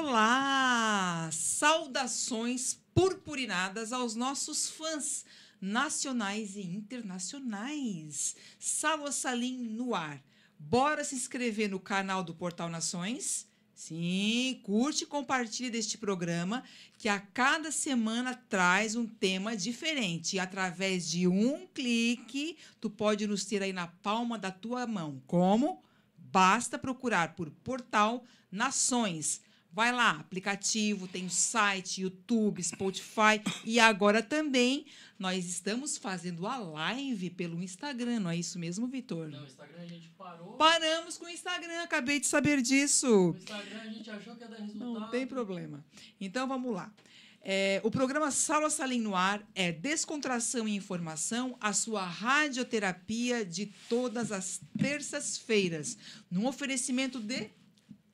Olá! Saudações purpurinadas aos nossos fãs nacionais e internacionais. Salva Salim no ar. Bora se inscrever no canal do Portal Nações? Sim, curte e compartilhe deste programa que a cada semana traz um tema diferente. Através de um clique, tu pode nos ter aí na palma da tua mão. Como? Basta procurar por Portal Nações. Vai lá, aplicativo, tem o site, YouTube, Spotify e agora também nós estamos fazendo a live pelo Instagram, não é isso mesmo, Vitor? Não, o Instagram a gente parou. Paramos com o Instagram, acabei de saber disso. O Instagram a gente achou que ia dar resultado. Não tem problema. Então vamos lá. É, o programa Sala Salim no Ar é descontração e informação, a sua radioterapia de todas as terças-feiras, num oferecimento de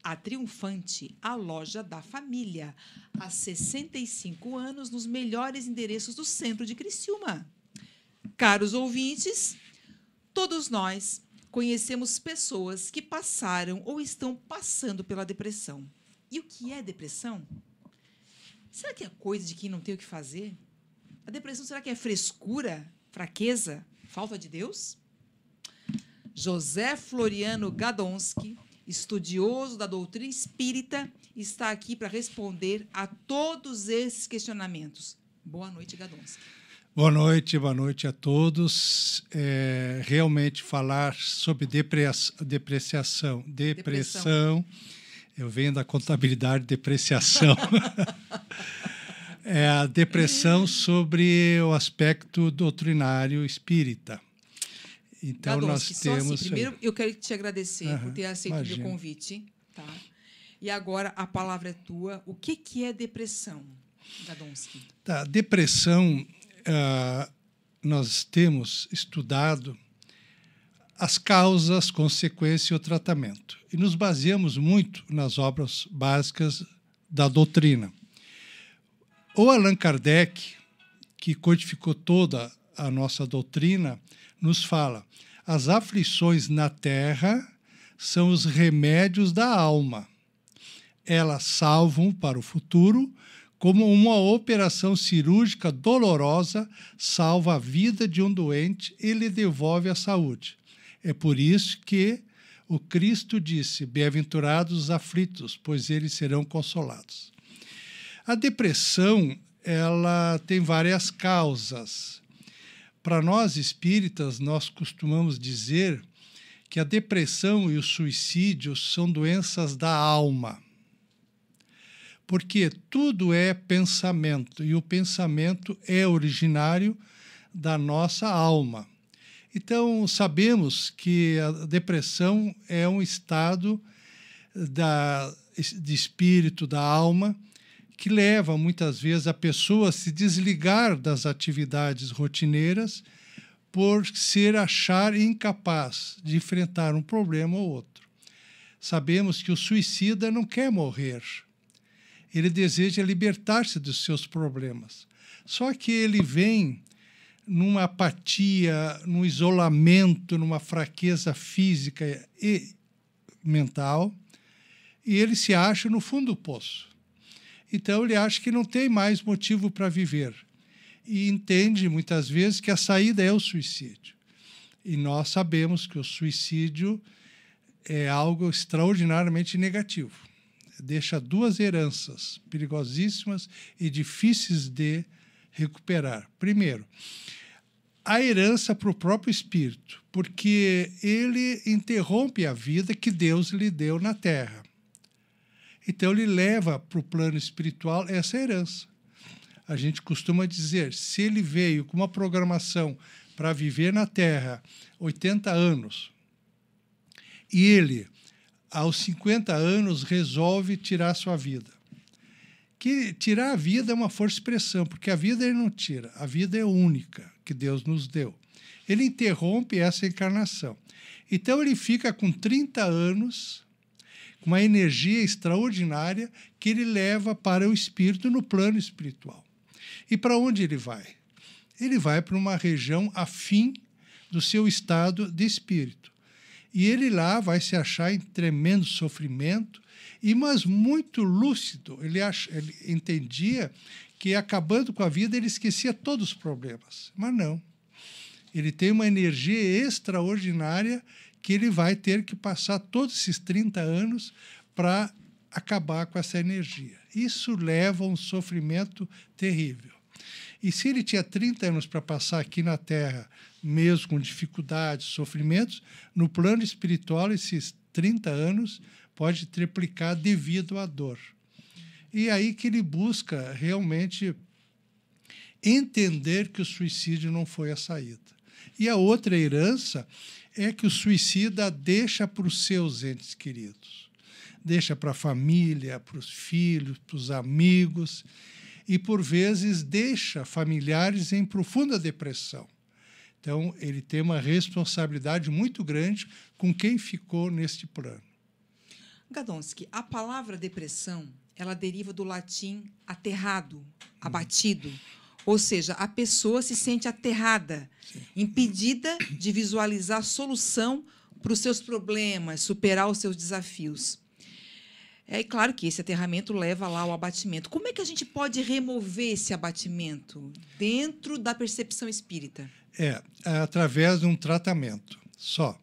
a Triunfante, a loja da família. Há 65 anos, nos melhores endereços do centro de Criciúma. Caros ouvintes, todos nós conhecemos pessoas que passaram ou estão passando pela depressão. E o que é depressão? Será que é coisa de quem não tem o que fazer? A depressão será que é frescura, fraqueza, falta de Deus? José Floriano Gadonski estudioso da doutrina espírita, está aqui para responder a todos esses questionamentos. Boa noite, Gadonski. Boa noite, boa noite a todos. É, realmente falar sobre depreciação, depreciação, depressão, eu venho da contabilidade depreciação. é a depressão sobre o aspecto doutrinário espírita. Então Gadonski, nós temos. Assim, primeiro, eu quero te agradecer por ter aceito o meu convite. Tá? E agora a palavra é tua. O que, que é depressão, Gadonski? Tá, depressão, ah, nós temos estudado as causas, consequências e o tratamento. E nos baseamos muito nas obras básicas da doutrina. O Allan Kardec, que codificou toda a nossa doutrina, nos fala: as aflições na terra são os remédios da alma. Elas salvam para o futuro, como uma operação cirúrgica dolorosa salva a vida de um doente e lhe devolve a saúde. É por isso que o Cristo disse: Bem-aventurados os aflitos, pois eles serão consolados. A depressão, ela tem várias causas. Para nós espíritas, nós costumamos dizer que a depressão e o suicídio são doenças da alma. Porque tudo é pensamento e o pensamento é originário da nossa alma. Então, sabemos que a depressão é um estado da, de espírito, da alma, que leva muitas vezes a pessoa a se desligar das atividades rotineiras por ser achar incapaz de enfrentar um problema ou outro. Sabemos que o suicida não quer morrer. Ele deseja libertar-se dos seus problemas. Só que ele vem numa apatia, num isolamento, numa fraqueza física e mental, e ele se acha no fundo do poço. Então ele acha que não tem mais motivo para viver e entende muitas vezes que a saída é o suicídio. E nós sabemos que o suicídio é algo extraordinariamente negativo. Deixa duas heranças perigosíssimas e difíceis de recuperar. Primeiro, a herança para o próprio espírito, porque ele interrompe a vida que Deus lhe deu na terra. Então ele leva para o plano espiritual essa herança. A gente costuma dizer, se ele veio com uma programação para viver na Terra 80 anos e ele, aos 50 anos, resolve tirar sua vida. Que tirar a vida é uma força de expressão, porque a vida ele não tira, a vida é única que Deus nos deu. Ele interrompe essa encarnação. Então ele fica com 30 anos uma energia extraordinária que ele leva para o espírito no plano espiritual. E para onde ele vai? Ele vai para uma região afim do seu estado de espírito. E ele lá vai se achar em tremendo sofrimento e mas muito lúcido. Ele, ach, ele entendia que acabando com a vida ele esquecia todos os problemas, mas não. Ele tem uma energia extraordinária que ele vai ter que passar todos esses 30 anos para acabar com essa energia. Isso leva a um sofrimento terrível. E se ele tinha 30 anos para passar aqui na Terra, mesmo com dificuldades, sofrimentos, no plano espiritual, esses 30 anos pode triplicar devido à dor. E aí que ele busca realmente entender que o suicídio não foi a saída. E a outra herança é que o suicida deixa para os seus entes queridos, deixa para a família, para os filhos, para os amigos, e por vezes deixa familiares em profunda depressão. Então, ele tem uma responsabilidade muito grande com quem ficou neste plano. Gadonski, a palavra depressão, ela deriva do latim aterrado, abatido. Ou seja, a pessoa se sente aterrada, Sim. impedida de visualizar solução para os seus problemas, superar os seus desafios. É claro que esse aterramento leva lá ao abatimento. Como é que a gente pode remover esse abatimento dentro da percepção espírita? É, é através de um tratamento só.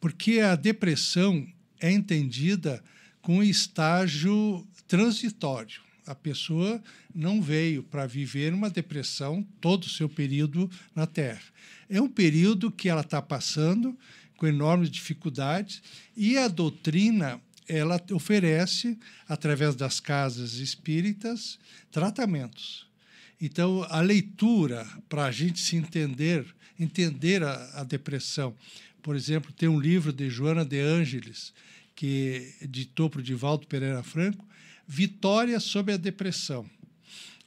Porque a depressão é entendida com estágio transitório. A pessoa não veio para viver uma depressão todo o seu período na Terra. É um período que ela está passando com enormes dificuldades e a doutrina ela oferece, através das casas espíritas, tratamentos. Então, a leitura, para a gente se entender, entender a, a, depressão. Por exemplo, tem um livro de Joana de Ângeles, que editou para o Divaldo Pereira Franco, Vitória sobre a Depressão.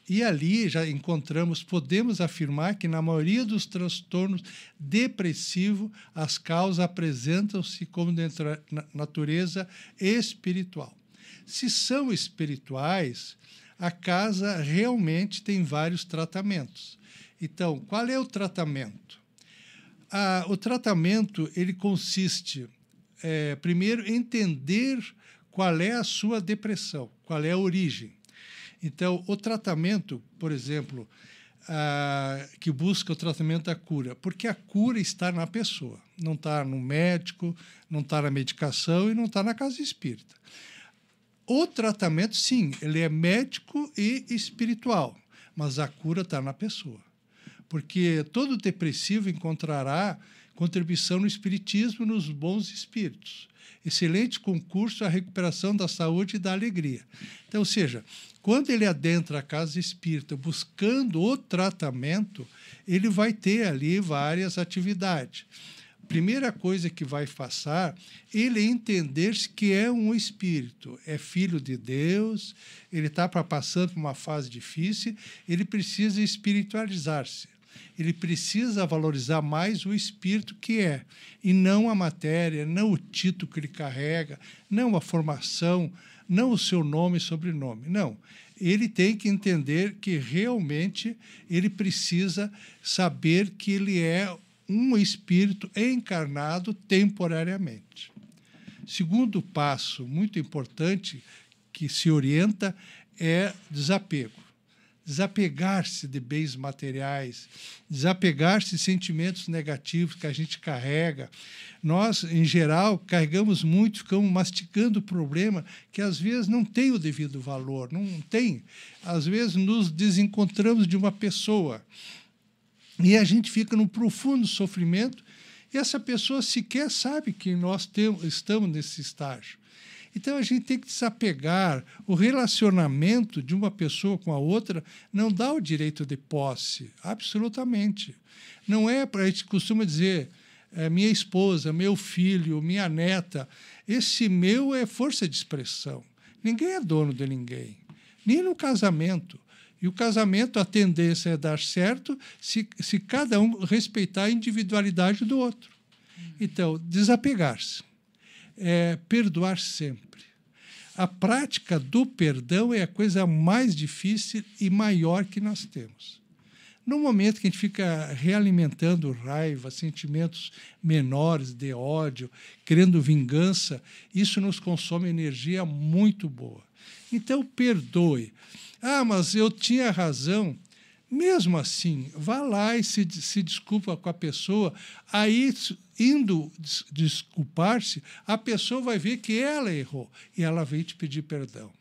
E ali já encontramos, podemos afirmar que na maioria dos transtornos depressivos, as causas apresentam-se como de natureza espiritual. Se são espirituais, a casa realmente tem vários tratamentos. Então, qual é o tratamento? Ah, o tratamento ele consiste, é, primeiro, entender qual é a sua depressão, qual é a origem. Então, o tratamento, por exemplo, que busca o tratamento da cura, porque a cura está na pessoa, não está no médico, não está na medicação e não está na casa espírita. O tratamento, sim, ele é médico e espiritual, mas a cura está na pessoa. Porque todo depressivo encontrará contribuição no espiritismo nos bons espíritos. Excelente concurso à recuperação da saúde e da alegria. Então, ou seja, quando ele adentra a casa espírita buscando o tratamento, ele vai ter ali várias atividades. Primeira coisa que vai passar, ele entender que é um espírito, é filho de Deus, ele está passando por uma fase difícil, ele precisa espiritualizar-se ele precisa valorizar mais o espírito que é, e não a matéria, não o título que ele carrega, não a formação, não o seu nome e sobrenome. Não. Ele tem que entender que realmente ele precisa saber que ele é um espírito encarnado temporariamente. Segundo passo muito importante que se orienta é desapego desapegar-se de bens materiais, desapegar-se de sentimentos negativos que a gente carrega. Nós, em geral, carregamos muito, ficamos mastigando o problema que às vezes não tem o devido valor, não tem. Às vezes nos desencontramos de uma pessoa e a gente fica num profundo sofrimento e essa pessoa sequer sabe que nós temos, estamos nesse estágio. Então a gente tem que desapegar. O relacionamento de uma pessoa com a outra não dá o direito de posse, absolutamente. Não é para a gente costuma dizer é, minha esposa, meu filho, minha neta. Esse meu é força de expressão. Ninguém é dono de ninguém, nem no casamento. E o casamento, a tendência é dar certo se, se cada um respeitar a individualidade do outro. Então, desapegar-se é perdoar sempre. A prática do perdão é a coisa mais difícil e maior que nós temos. No momento que a gente fica realimentando raiva, sentimentos menores de ódio, querendo vingança, isso nos consome energia muito boa. Então, perdoe. Ah, mas eu tinha razão. Mesmo assim, vá lá e se, se desculpa com a pessoa. Aí, indo desculpar-se, a pessoa vai ver que ela errou e ela vem te pedir perdão.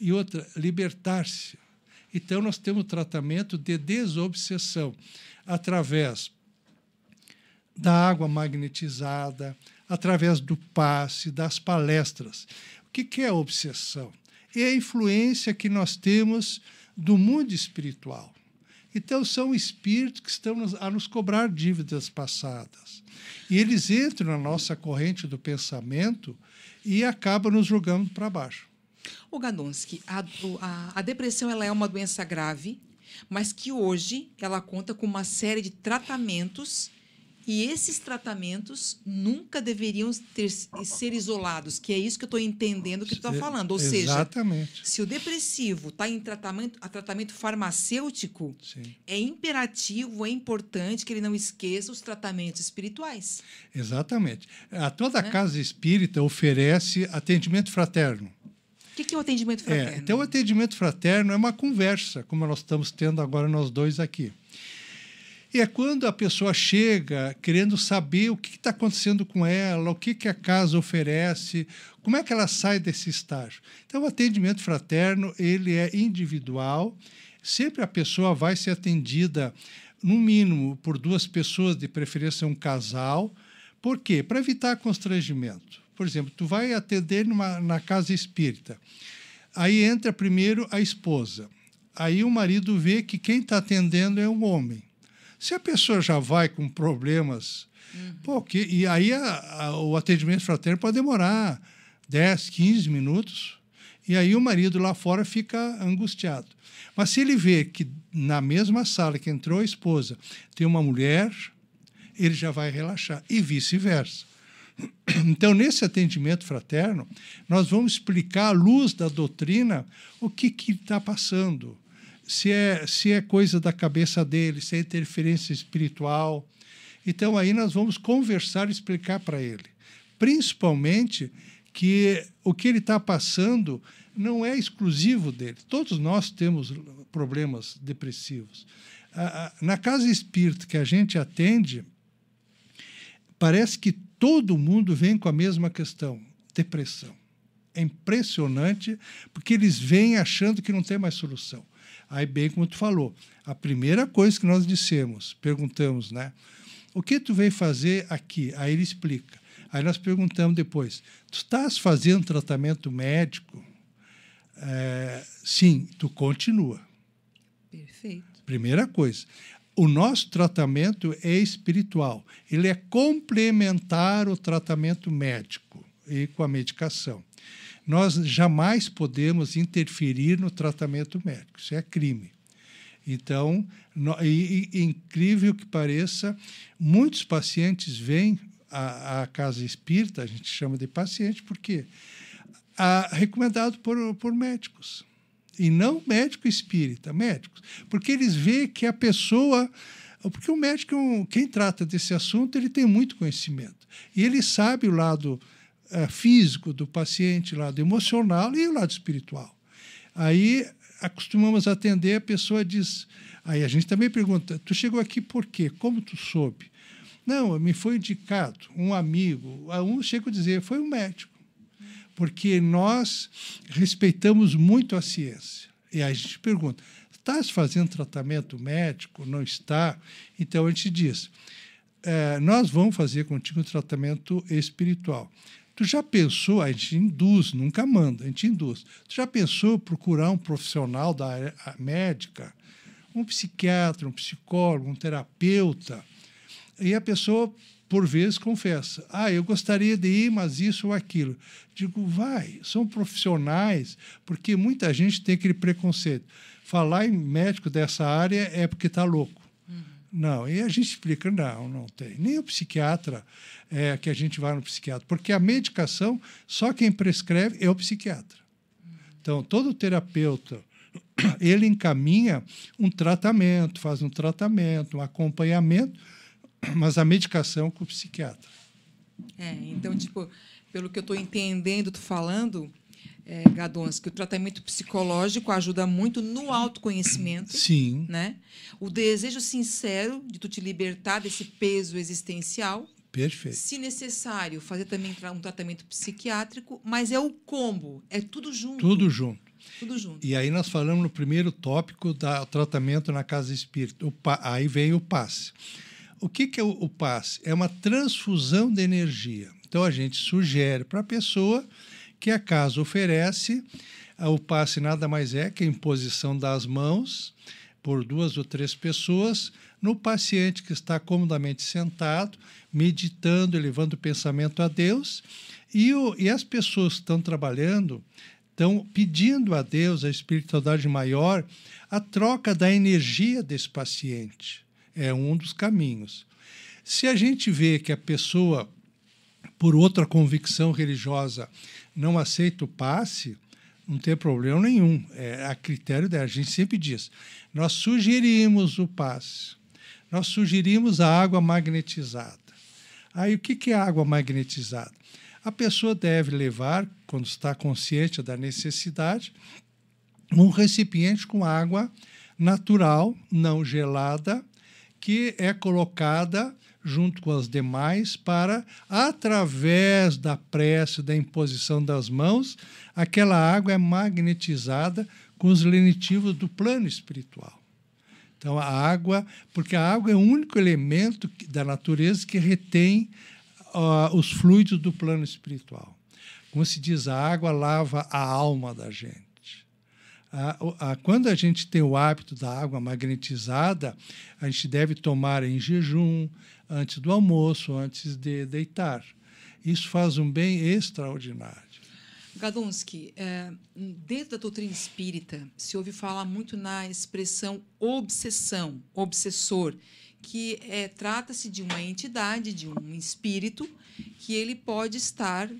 E outra, libertar-se. Então, nós temos o tratamento de desobsessão através da água magnetizada, através do passe, das palestras. O que é obsessão? É a influência que nós temos do mundo espiritual. Então, são espíritos que estão a nos cobrar dívidas passadas. E eles entram na nossa corrente do pensamento e acabam nos jogando para baixo. O Gadonsky, a, a, a depressão ela é uma doença grave, mas que hoje ela conta com uma série de tratamentos e esses tratamentos nunca deveriam ter, ser isolados, que é isso que eu estou entendendo que tu está falando. Ou Exatamente. seja, se o depressivo está em tratamento, a tratamento farmacêutico, Sim. é imperativo, é importante que ele não esqueça os tratamentos espirituais. Exatamente. A toda né? casa espírita oferece atendimento fraterno. O que, que é o atendimento é, fraterno? É, então, o atendimento fraterno é uma conversa, como nós estamos tendo agora nós dois aqui. E é quando a pessoa chega querendo saber o que está acontecendo com ela, o que, que a casa oferece, como é que ela sai desse estágio. Então, o atendimento fraterno ele é individual. Sempre a pessoa vai ser atendida, no mínimo, por duas pessoas, de preferência um casal. Por quê? Para evitar constrangimento. Por exemplo, tu vai atender numa, na casa espírita. Aí entra primeiro a esposa. Aí o marido vê que quem está atendendo é um homem. Se a pessoa já vai com problemas, uhum. pô, que, e aí a, a, o atendimento fraterno pode demorar 10, 15 minutos, e aí o marido lá fora fica angustiado. Mas se ele vê que na mesma sala que entrou a esposa tem uma mulher, ele já vai relaxar, e vice-versa. Então, nesse atendimento fraterno, nós vamos explicar à luz da doutrina o que está passando se é, se é coisa da cabeça dele, se é interferência espiritual. Então, aí nós vamos conversar e explicar para ele. Principalmente que o que ele está passando não é exclusivo dele. Todos nós temos problemas depressivos. Na casa espírita que a gente atende, parece que todo mundo vem com a mesma questão: depressão. É impressionante, porque eles vêm achando que não tem mais solução. Aí, bem como tu falou, a primeira coisa que nós dissemos, perguntamos, né? O que tu veio fazer aqui? Aí ele explica. Aí nós perguntamos depois: tu estás fazendo tratamento médico? É, sim, tu continua. Perfeito. Primeira coisa. O nosso tratamento é espiritual. Ele é complementar o tratamento médico e com a medicação nós jamais podemos interferir no tratamento médico. Isso é crime. Então, no, e, e, incrível que pareça, muitos pacientes vêm à, à, casa espírita, a gente chama de paciente, porque a, recomendado por, por médicos. E não médico espírita, médicos. Porque eles veem que a pessoa. Porque o médico, quem trata desse assunto, ele tem muito conhecimento. E ele sabe o lado é, físico do paciente, lado emocional e o lado espiritual. Aí acostumamos atender, a pessoa diz. Aí a gente também pergunta: tu chegou aqui por quê? Como tu soube? Não, me foi indicado um amigo. Um chega a dizer: foi um médico. Porque nós respeitamos muito a ciência. E aí a gente pergunta: estás fazendo tratamento médico? Não está? Então a gente diz: é, nós vamos fazer contigo um tratamento espiritual. Tu já pensou, a gente induz, nunca manda, a gente induz. Tu já pensou procurar um profissional da área médica, um psiquiatra, um psicólogo, um terapeuta? E a pessoa, por vezes, confessa: Ah, eu gostaria de ir, mas isso ou aquilo. Digo, vai, são profissionais, porque muita gente tem aquele preconceito. Falar em médico dessa área é porque está louco. Não, e a gente explica: não, não tem. Nem o psiquiatra é, que a gente vai no psiquiatra. Porque a medicação, só quem prescreve é o psiquiatra. Então, todo terapeuta ele encaminha um tratamento, faz um tratamento, um acompanhamento, mas a medicação com o psiquiatra. É, então, tipo, pelo que eu estou entendendo, tu falando, é, Gadons, que o tratamento psicológico ajuda muito no autoconhecimento. Sim. Né? O desejo sincero de tu te libertar desse peso existencial. Perfeito. Se necessário, fazer também um tratamento psiquiátrico, mas é o combo, é tudo junto. Tudo junto. Tudo junto. E aí nós falamos no primeiro tópico do tratamento na casa espírita. aí vem o passe. O que, que é o, o passe? É uma transfusão de energia. Então a gente sugere para a pessoa que a casa oferece. Ah, o passe nada mais é que a imposição das mãos por duas ou três pessoas no paciente que está comodamente sentado, meditando, elevando o pensamento a Deus. E, o, e as pessoas que estão trabalhando estão pedindo a Deus, a espiritualidade maior, a troca da energia desse paciente. É um dos caminhos. Se a gente vê que a pessoa, por outra convicção religiosa, não aceita o passe, não tem problema nenhum. É a critério dela. A gente sempre diz: nós sugerimos o passe, nós sugerimos a água magnetizada. Aí o que é água magnetizada? A pessoa deve levar, quando está consciente da necessidade, um recipiente com água natural, não gelada, que é colocada junto com as demais para, através da prece, da imposição das mãos, aquela água é magnetizada com os lenitivos do plano espiritual. Então, a água, porque a água é o único elemento da natureza que retém uh, os fluidos do plano espiritual. Como se diz, a água lava a alma da gente. Quando a gente tem o hábito da água magnetizada, a gente deve tomar em jejum, antes do almoço, antes de deitar. Isso faz um bem extraordinário. Gadonsky, é, dentro da doutrina espírita, se ouve falar muito na expressão obsessão, obsessor, que é, trata-se de uma entidade, de um espírito, que ele pode estar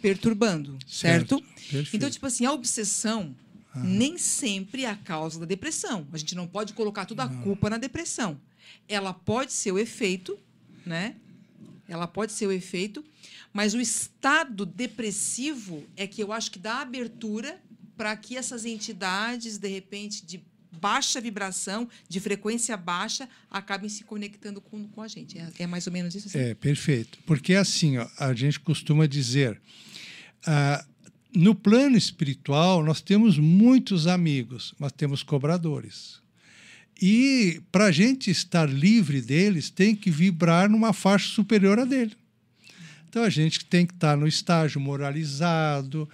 perturbando, certo? certo? Então, tipo assim, a obsessão ah. nem sempre é a causa da depressão. A gente não pode colocar toda a culpa na depressão. Ela pode ser o efeito, né? Ela pode ser o efeito, mas o estado depressivo é que eu acho que dá abertura para que essas entidades, de repente, de baixa vibração, de frequência baixa, acabem se conectando com, com a gente. É, é mais ou menos isso? Assim? É, perfeito. Porque assim, ó, a gente costuma dizer, ah, no plano espiritual, nós temos muitos amigos, mas temos cobradores. E para a gente estar livre deles, tem que vibrar numa faixa superior a dele. Então a gente tem que estar no estágio moralizado,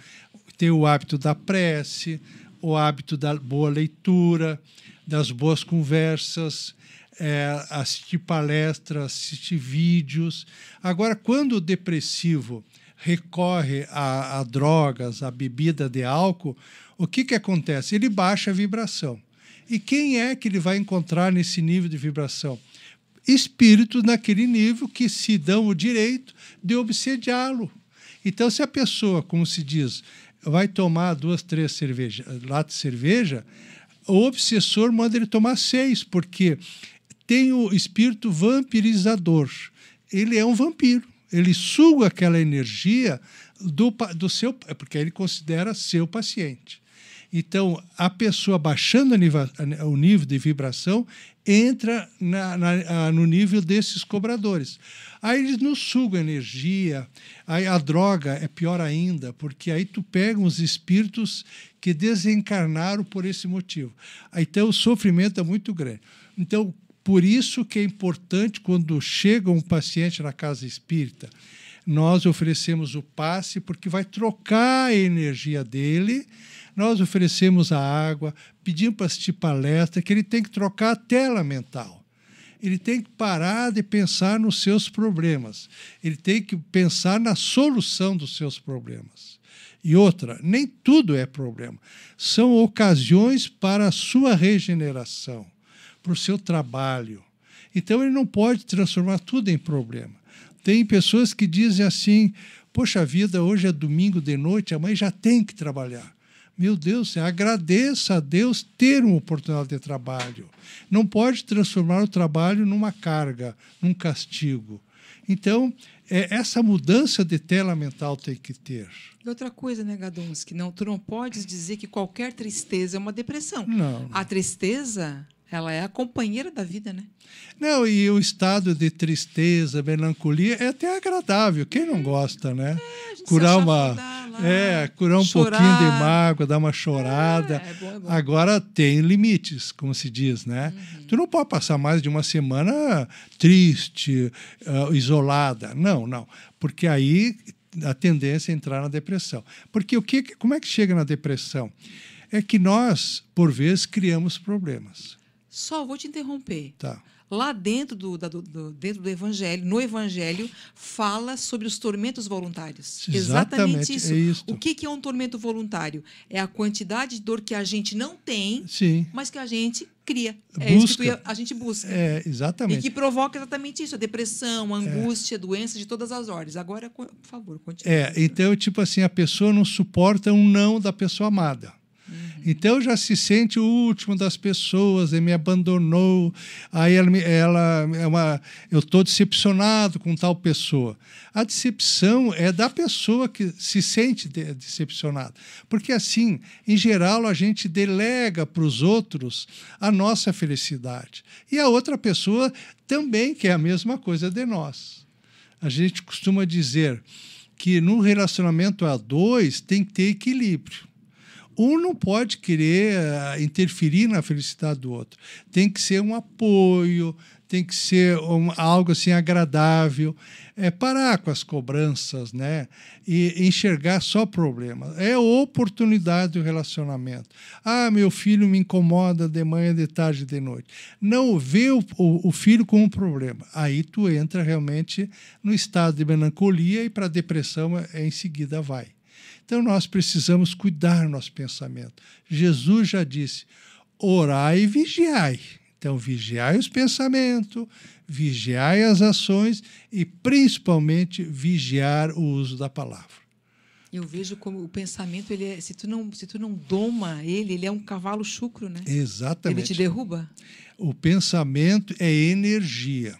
ter o hábito da prece, o hábito da boa leitura, das boas conversas, é, assistir palestras, assistir vídeos. Agora, quando o depressivo recorre a, a drogas, a bebida de álcool, o que, que acontece? Ele baixa a vibração. E quem é que ele vai encontrar nesse nível de vibração? Espíritos naquele nível que se dão o direito de obsediá-lo. Então, se a pessoa, como se diz, vai tomar duas, três cerveja, latas de cerveja, o obsessor manda ele tomar seis, porque tem o espírito vampirizador. Ele é um vampiro. Ele suga aquela energia do, do seu, porque ele considera seu paciente. Então, a pessoa baixando o nível de vibração entra na, na, no nível desses cobradores. Aí eles nos sugam energia, aí a droga é pior ainda, porque aí tu pega uns espíritos que desencarnaram por esse motivo. Então, o sofrimento é muito grande. Então, por isso que é importante, quando chega um paciente na casa espírita, nós oferecemos o passe, porque vai trocar a energia dele nós oferecemos a água, pedimos para assistir palestra, que ele tem que trocar a tela mental. Ele tem que parar de pensar nos seus problemas. Ele tem que pensar na solução dos seus problemas. E outra, nem tudo é problema. São ocasiões para a sua regeneração, para o seu trabalho. Então ele não pode transformar tudo em problema. Tem pessoas que dizem assim: Poxa vida, hoje é domingo de noite, a mãe já tem que trabalhar. Meu Deus, agradeça a Deus ter uma oportunidade de trabalho. Não pode transformar o trabalho numa carga, num castigo. Então, é, essa mudança de tela mental tem que ter. E outra coisa, né, Gadons, que não, tu não podes dizer que qualquer tristeza é uma depressão. Não. A tristeza, ela é a companheira da vida, né? Não, e o estado de tristeza, melancolia é até agradável. Quem não gosta, né? É, curar uma, lá, é, curar um chorar. pouquinho de mágoa, dar uma chorada. É, é bom, é bom. Agora tem limites, como se diz, né? Uhum. Tu não pode passar mais de uma semana triste, ah, isolada. Não, não, porque aí a tendência é entrar na depressão. Porque o que, como é que chega na depressão? É que nós, por vezes, criamos problemas, Só vou te interromper. tá? Lá dentro do, da- do- dentro do Evangelho, no Evangelho, fala sobre os tormentos voluntários. Exatamente, isso. é isto. O que, que é um tormento voluntário? É a quantidade de dor que a gente não tem, Sim, mas que a gente cria. É isso que a gente busca. é E exatamente. que provoca exatamente isso: a depressão, É. a angústia, doenças de todas as ordens. Agora, por favor, continue. É, então, tipo assim, a pessoa não suporta um não da pessoa amada. Então já se sente o último das pessoas, ele me abandonou, aí ela, ela é uma, eu estou decepcionado com tal pessoa. A decepção é da pessoa que se sente de- decepcionada, porque assim, em geral, a gente delega para os outros a nossa felicidade e a outra pessoa também quer a mesma coisa de nós. A gente costuma dizer que no relacionamento a dois tem que ter equilíbrio. Um não pode querer ah, interferir na felicidade do outro. Tem que ser um apoio, tem que ser um- algo assim agradável. É parar com as cobranças, né? E enxergar só problemas. É oportunidade do relacionamento. Ah, meu filho me incomoda de manhã, de tarde, de noite. Não vê o, o- o filho como um problema. Aí tu entra realmente no estado de melancolia e para depressão é, em seguida vai. Então nós precisamos cuidar do nosso pensamento. Jesus já disse: orai e vigiai. Então, vigiai os pensamentos, vigiai as ações e, principalmente, vigiar o uso da palavra. Eu vejo como o pensamento, ele é, se tu não, se tu não doma ele, ele é um cavalo chucro, né? Ele Exatamente. te derruba. O pensamento é energia.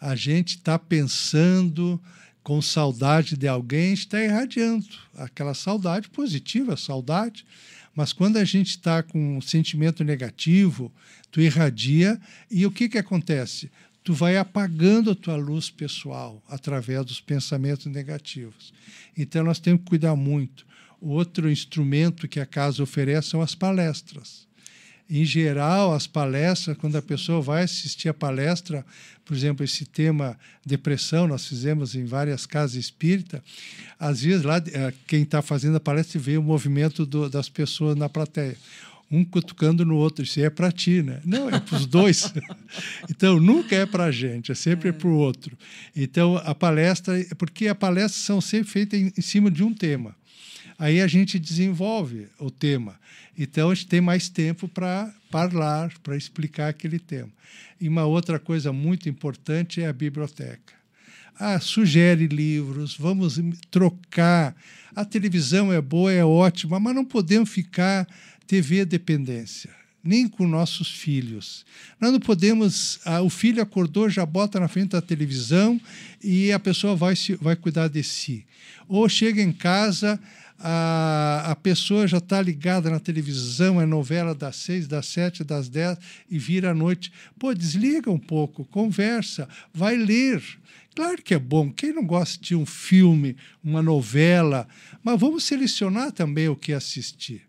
A gente está pensando com saudade de alguém, está irradiando aquela saudade positiva, saudade. Mas quando a gente está com um sentimento negativo, tu irradia e o que, que acontece? Tu vai apagando a tua luz pessoal através dos pensamentos negativos. Então nós temos que cuidar muito. Outro instrumento que a casa oferece são as palestras. Em geral, as palestras, quando a pessoa vai assistir a palestra, por exemplo, esse tema depressão, nós fizemos em várias casas espíritas, às vezes lá eh, quem está fazendo a palestra vê o movimento do- das pessoas na plateia. Um cutucando no outro, isso é para ti, né? Não, é para os dois. então, nunca é para a gente, é sempre para o outro. Então, a palestra, porque a palestra são sempre feitas em, em cima de um tema. Aí a gente desenvolve o tema. Então a gente tem mais tempo para falar, para explicar aquele tema. E uma outra coisa muito importante é a biblioteca. Ah, sugere livros, vamos trocar. A televisão é boa, é ótima, mas não podemos ficar TV dependência, nem com nossos filhos. Nós não podemos. ah, o filho acordou, já bota na frente da televisão e a pessoa vai, se, vai cuidar de si. Ou chega em casa, a, a pessoa já está ligada na televisão, é novela das seis, das sete, das dez e vira à noite. Pô, desliga um pouco, conversa, vai ler. Claro que é bom. Quem não gosta de um filme, uma novela, mas vamos selecionar também o que assistir.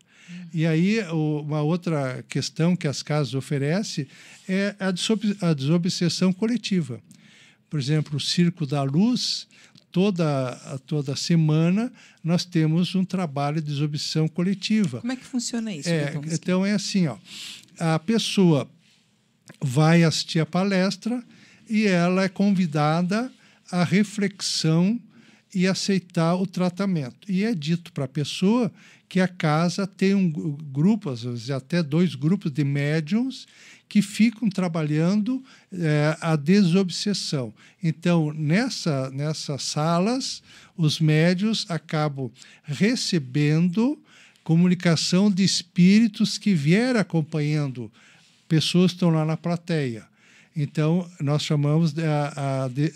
E aí, uma outra questão que as casas oferecem é a desobsessão coletiva. Por exemplo, o Circo da Luz, toda, toda semana nós temos um trabalho de desobsessão coletiva. Como é que funciona isso? É, então é assim, ó, a pessoa vai assistir a palestra e ela é convidada à reflexão e aceitar o tratamento. E é dito para a pessoa que a casa tem um gru- grupo, às vezes até dois grupos de médiums que ficam trabalhando eh, a desobsessão. Então, nessa, nessas salas, os médios acabam recebendo comunicação de espíritos que vieram acompanhando pessoas que estão lá na plateia. Então, nós chamamos de a, a, de,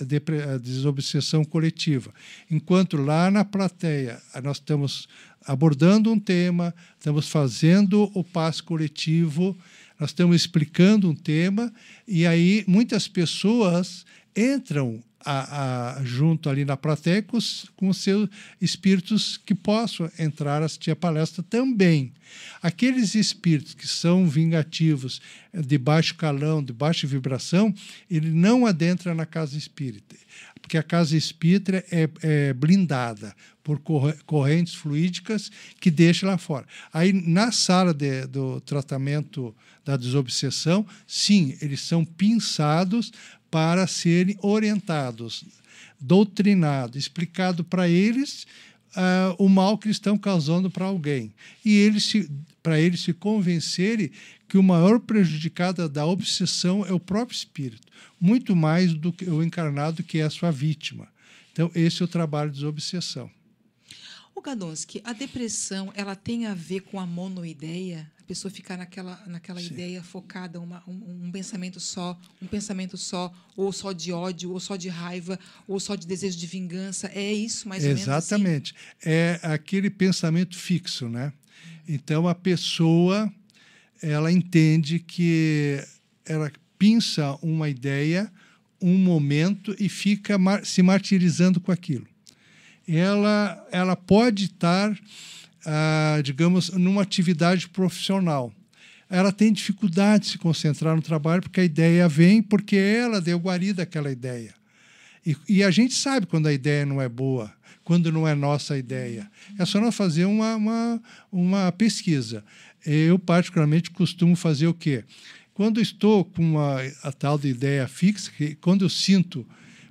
a, desobsessão coletiva. Enquanto lá na plateia nós estamos abordando um tema, estamos fazendo o passo coletivo, nós estamos explicando um tema, e aí muitas pessoas entram a, a, junto ali na plateia com, com seus espíritos que possam entrar assistir a palestra também. Aqueles espíritos que são vingativos, de baixo calão, de baixa vibração, ele não adentra na casa espírita, porque a casa espírita é, é blindada por correntes fluídicas que deixa lá fora. Aí, na sala de, do tratamento da desobsessão, sim, eles são pinçados para serem orientados, doutrinados, explicado para eles uh, o mal que estão causando para alguém. E eles para eles se convencerem que o maior prejudicado da obsessão é o próprio espírito, muito mais do que o encarnado que é a sua vítima. Então, esse é o trabalho de desobsessão. O Gadonsky, a depressão, ela tem a ver com a monoideia? A pessoa ficar naquela, naquela ideia focada, uma, um, um, pensamento só, um pensamento só, ou só de ódio, ou só de raiva, ou só de desejo de vingança. É isso, mais Exatamente. ou menos? Exatamente. Assim? É aquele pensamento fixo, né? Então, a pessoa, ela entende que ela pinça uma ideia, um momento, e fica se martirizando com aquilo. Ela, ela pode estar ah, digamos, numa atividade profissional. Ela tem dificuldade de se concentrar no trabalho porque a ideia vem porque ela deu guarida àquela ideia. E, e, a gente sabe quando a ideia não é boa, quando não é nossa ideia. É só nós fazer uma, uma, uma pesquisa. Eu, particularmente, costumo fazer o quê? Quando estou com uma, a tal de ideia fixa, que, quando eu sinto.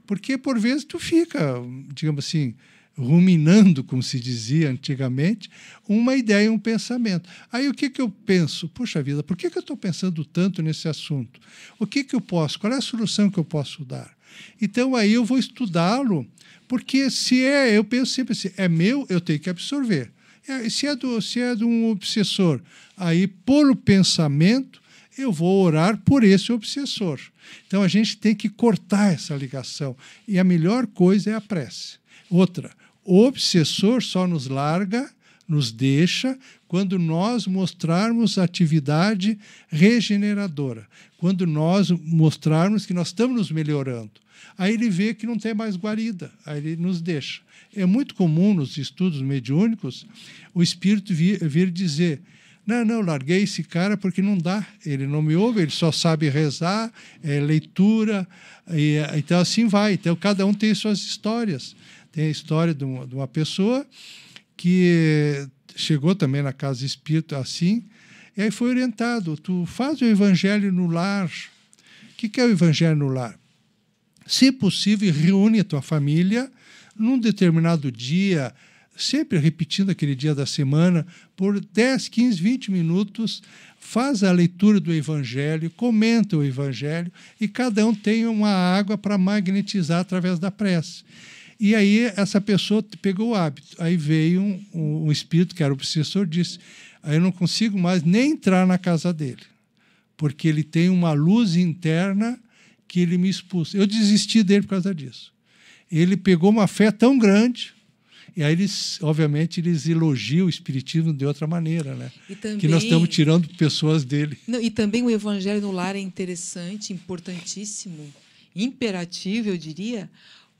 Porque, por vezes, tu fica, digamos assim, ruminando, como se dizia antigamente, uma ideia, um pensamento. Aí o que, que eu penso? Puxa vida, por que, que eu estou pensando tanto nesse assunto? O que, que eu posso? Qual é a solução que eu posso dar? Então aí eu vou estudá-lo, porque se é, eu penso sempre assim, é meu, eu tenho que absorver. É, se, é do, se é de um obsessor, aí por o pensamento, eu vou orar por esse obsessor. Então a gente tem que cortar essa ligação. E a melhor coisa é a prece. Outra, o obsessor só nos larga, nos deixa, quando nós mostrarmos atividade regeneradora, quando nós mostrarmos que nós estamos nos melhorando. Aí ele vê que não tem mais guarida, aí ele nos deixa. É muito comum nos estudos mediúnicos o espírito vir, vir dizer: não, não, larguei esse cara porque não dá. Ele não me ouve, ele só sabe rezar, é leitura, e, então assim vai. Então cada um tem suas histórias. Tem a história de uma, de uma pessoa que chegou também na casa espírita assim, e aí foi orientado: tu faz o evangelho no lar. O que, é o evangelho no lar? Se possível, reúne a tua família num determinado dia, sempre repetindo aquele dia da semana, por 10, 15, 20 minutos, faz a leitura do Evangelho, comenta o Evangelho e cada um tem uma água para magnetizar através da prece. E aí essa pessoa pegou o hábito. Aí veio um, um, um espírito que era o obsessor disse: aí eu não consigo mais nem entrar na casa dele, porque ele tem uma luz interna que ele me expulsa. Eu desisti dele por causa disso. Ele pegou uma fé tão grande e aí eles, obviamente, eles elogiam o espiritismo de outra maneira, né? Também, que nós estamos tirando pessoas dele. Não, e também o evangelho no lar é interessante, importantíssimo, imperativo, eu diria,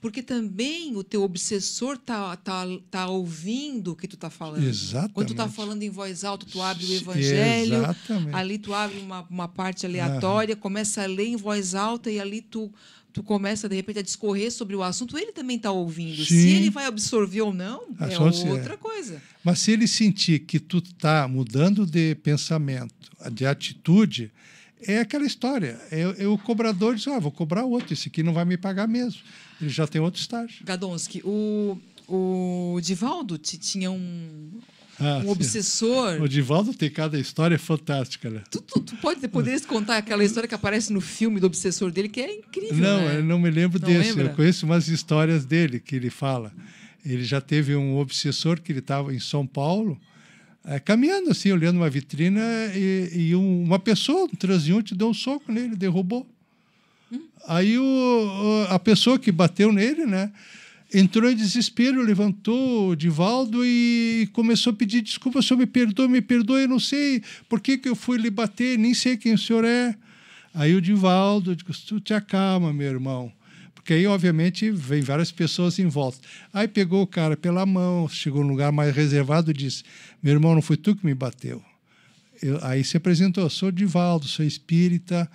porque também o teu obsessor tá, tá, tá ouvindo o que tu está falando. Exatamente. Quando tu está falando em voz alta, tu abre o evangelho, Exatamente. ali tu abre uma, uma parte aleatória, começa a ler em voz alta e ali tu, tu começa, de repente, a discorrer sobre o assunto, ele também está ouvindo. Sim. Se ele vai absorver ou não, ah, é outra é. coisa. Mas se ele sentir que tu está mudando de pensamento, de atitude, é aquela história. É, é o cobrador diz: ah, vou cobrar outro, esse aqui não vai me pagar mesmo. Ele já tem outro estágio. Gadonsky, o, o Divaldo tinha um, ah, um obsessor. O Divaldo tem cada história fantástica, né? Tu, tu, tu pode, poderes contar aquela história que aparece no filme do obsessor dele, que é incrível. Não, né? eu não me lembro não desse. Lembra? Eu conheço umas histórias dele que ele fala. Ele já teve um obsessor que ele estava em São Paulo, é, caminhando assim, olhando uma vitrina, e, e um, uma pessoa, um transeunte, deu um soco nele, derrubou. Aí o, a pessoa que bateu nele, né? Entrou em desespero, levantou o Divaldo e começou a pedir desculpa, o senhor me perdoe, me perdoe, eu não sei por que, que eu fui lhe bater, nem sei quem o senhor é. Aí o Divaldo disse, tu te acalma, meu irmão. Porque aí, obviamente, vem várias pessoas em volta. Aí pegou o cara pela mão, chegou num lugar mais reservado e disse, meu irmão, não foi tu que me bateu. Eu, aí se apresentou, sou Divaldo, sou espírita,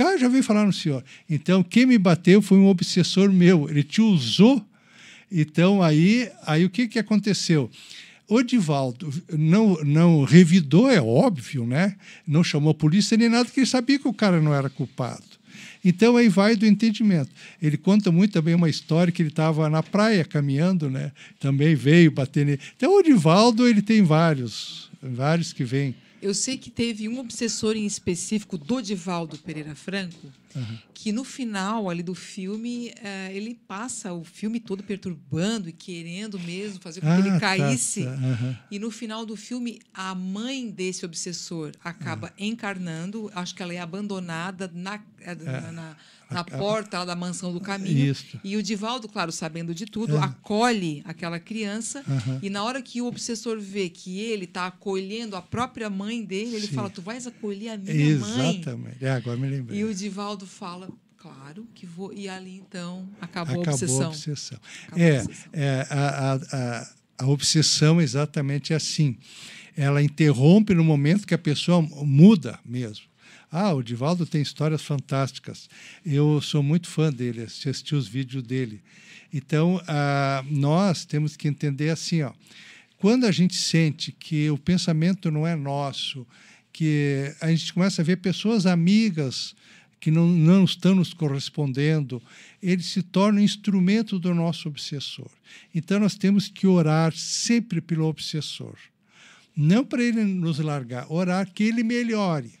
Cara, já veio falar no senhor. Então, quem me bateu foi um obsessor meu. Ele te usou. Então, aí, aí o que, que aconteceu? O Divaldo não, não revidou, é óbvio, né? Não chamou a polícia nem nada, porque ele sabia que o cara não era culpado. Então aí vai do entendimento. Ele conta muito também uma história que ele estava na praia caminhando, né? Também veio bater nele. Então o Divaldo ele tem vários, vários que vêm. Eu sei que teve um obsessor em específico, do Divaldo Pereira Franco, uhum. que no final ali do filme uh, ele passa o filme todo perturbando e querendo mesmo fazer com que Ah, ele tá, caísse. tá, aham. E no final do filme, a mãe desse obsessor acaba Ah. encarnando. Acho que ela é abandonada na, eh, na, na- na porta da mansão do caminho. É. Isso. E o Divaldo, claro, sabendo de tudo, É. acolhe aquela criança. Aham. E na hora que o obsessor vê que ele está acolhendo a própria mãe dele, ele Sim. fala: Tu vais acolher a minha mãe? Exatamente. É, agora me lembrei. E o Divaldo fala: Claro que vou. E ali então acabou, Acabou a obsessão. a obsessão. Acabou a é, obsessão. é, a, a, a, a obsessão é exatamente assim. Ela interrompe no momento que a pessoa muda mesmo. Ah, o Divaldo tem histórias fantásticas. Eu sou muito fã dele, assisti os vídeos dele. Então, ah, nós temos que entender assim, ó, quando a gente sente que o pensamento não é nosso, que a gente começa a ver pessoas amigas que não, não estão nos correspondendo, ele se torna um instrumento do nosso obsessor. Então, nós temos que orar sempre pelo obsessor. Não para ele nos largar, orar que ele melhore,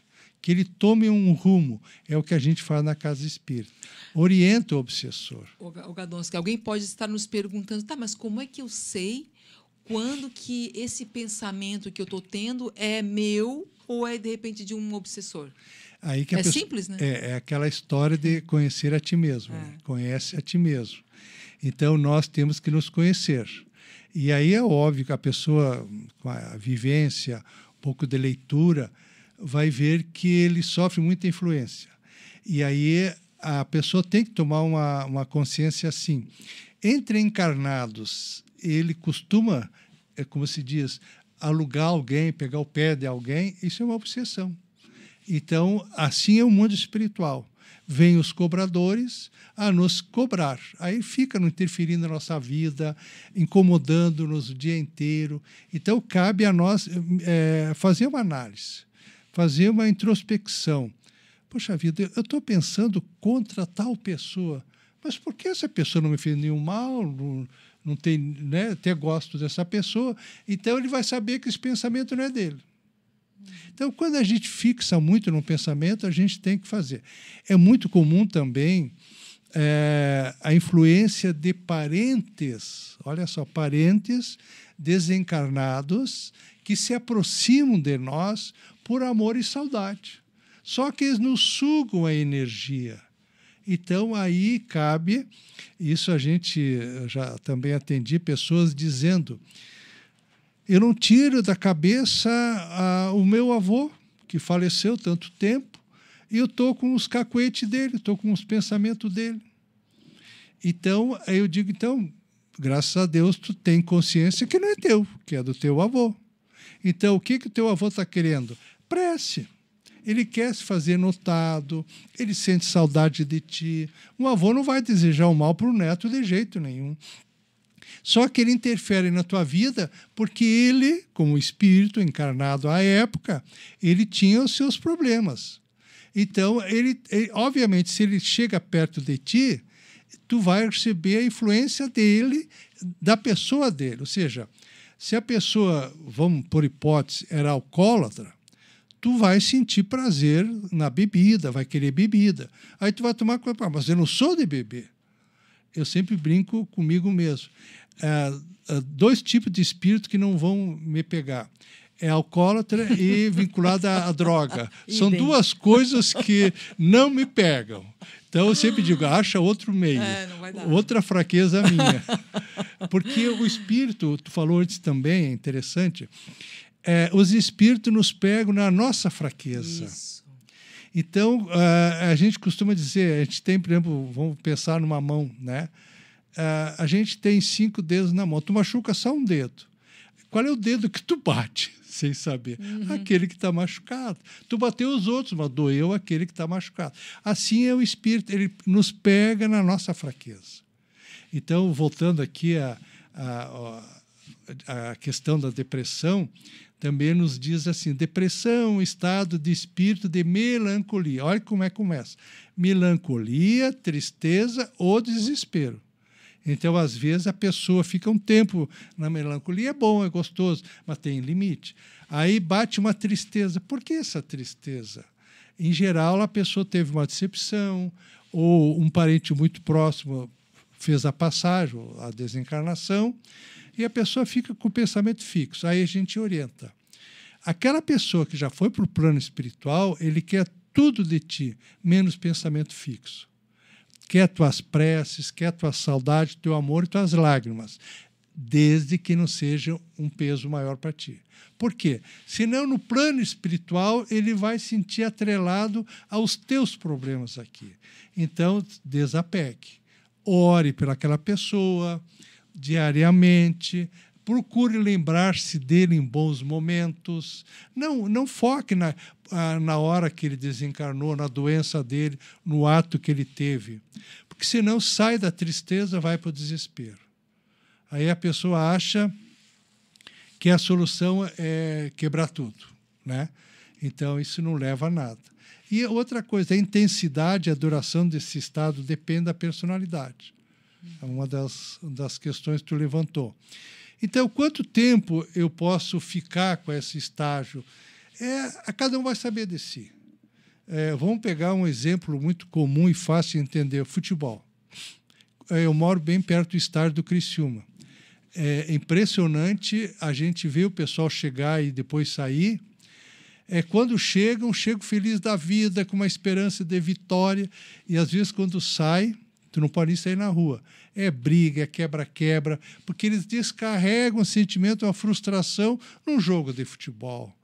que ele tome um rumo. É o que a gente faz na casa espírita. Orienta o obsessor. O Ga- o Gadonski, alguém pode estar nos perguntando, tá, mas como é que eu sei quando que esse pensamento que eu estou tendo é meu ou é, de repente, de um obsessor? Aí que a É pessoa- simples, né? É, é aquela história de conhecer a ti mesmo. É. né? Conhece a ti mesmo. Então, nós temos que nos conhecer. E aí é óbvio que a pessoa, com a vivência, um pouco de leitura, vai ver que ele sofre muita influência. E aí a pessoa tem que tomar uma, uma consciência assim. Entre encarnados, ele costuma, é como se diz, alugar alguém, pegar o pé de alguém, isso é uma obsessão. Então, assim é o mundo espiritual. Vêm os cobradores a nos cobrar. Aí fica interferindo na nossa vida, incomodando-nos o dia inteiro. Então, cabe a nós eh, fazer uma análise, fazer uma introspecção. Poxa vida, eu estou pensando contra tal pessoa, mas por que essa pessoa não me fez nenhum mal? Não, não tem, né? Até gosto dessa pessoa. Então, ele vai saber que esse pensamento não é dele. Então, quando a gente fixa muito no pensamento, a gente tem que fazer. É muito comum também é, a influência de parentes, olha só, parentes desencarnados que se aproximam de nós por amor e saudade. Só que eles nos sugam a energia. Então, aí cabe, isso a gente eu já também atendi pessoas dizendo eu não tiro da cabeça ah, o meu avô, que faleceu tanto tempo, e eu estou com os cacuetes dele, estou com os pensamentos dele. Então, eu digo, então, graças a Deus, tu tem consciência que não é teu, que é do teu avô. Então, o que, que o teu avô está querendo? Prece. Ele quer se fazer notado, ele sente saudade de ti. Um avô não vai desejar o mal para o neto de jeito nenhum. Só que ele interfere na tua vida porque ele, como espírito encarnado à época, ele tinha os seus problemas. Então, ele, ele- obviamente, se ele chega perto de ti, tu vai receber a influência dele, da pessoa dele. Ou seja, se a pessoa, vamos por hipótese, era alcoólatra, tu vai sentir prazer na bebida, vai querer bebida. Aí tu vai tomar "Ah, mas eu não sou de beber eu sempre brinco comigo mesmo. É, é, dois tipos de espírito que não vão me pegar. é alcoólatra e vinculada à droga. São duas coisas que não me pegam. Então eu sempre digo, acha outro meio, É, outra fraqueza minha. Porque o espírito, tu falou antes também, é interessante, é, os espíritos nos pegam na nossa fraqueza. Isso. Então, ah, a gente costuma dizer, a gente tem, por exemplo, vamos pensar numa mão, né? Ah, a gente tem cinco dedos na mão, tu machuca só um dedo. Qual é o dedo que tu bate, sem saber? Aquele que está machucado. Tu bateu os outros, mas doeu aquele que está machucado. Assim é o espírito, ele nos pega na nossa fraqueza. Então, voltando aqui à a, a, a questão da depressão, também nos diz assim: depressão, estado de espírito de melancolia. Olha como é que começa: melancolia, tristeza ou desespero. Então, às vezes, a pessoa fica um tempo na melancolia, é bom, é gostoso, mas tem limite. Aí bate uma tristeza. Por que essa tristeza? Em geral, a pessoa teve uma decepção, ou um parente muito próximo fez a passagem, a desencarnação, e a pessoa fica com o pensamento fixo. Aí a gente orienta. Aquela pessoa que já foi para o plano espiritual, ele quer tudo de ti, menos pensamento fixo. Quer tuas preces, quer tua saudade, teu amor e tuas lágrimas, desde que não seja um peso maior para ti. Por quê? Senão, no plano espiritual, ele vai sentir atrelado aos teus problemas aqui. Então, desapegue. Ore pelaquela pessoa diariamente. Procure lembrar-se dele em bons momentos. Não, não foque na, na hora que ele desencarnou, na doença dele, no ato que ele teve. Porque senão sai da tristeza, vai para o desespero. Aí a pessoa acha que a solução é quebrar tudo, né? Então isso não leva a nada. E outra coisa, a intensidade e a duração desse estado depende da personalidade. É uma das, das questões que tu levantou. Então, quanto tempo eu posso ficar com esse estágio? É, a cada um vai saber de si. É, vamos pegar um exemplo muito comum e fácil de entender: futebol. É, eu moro bem perto do estádio do Criciúma. É impressionante a gente ver o pessoal chegar e depois sair. É, quando chegam, chegam felizes da vida, com uma esperança de vitória, e às vezes, quando sai, tu não pode sair na rua. É briga, é quebra-quebra, porque eles descarregam o sentimento, uma frustração num jogo de futebol.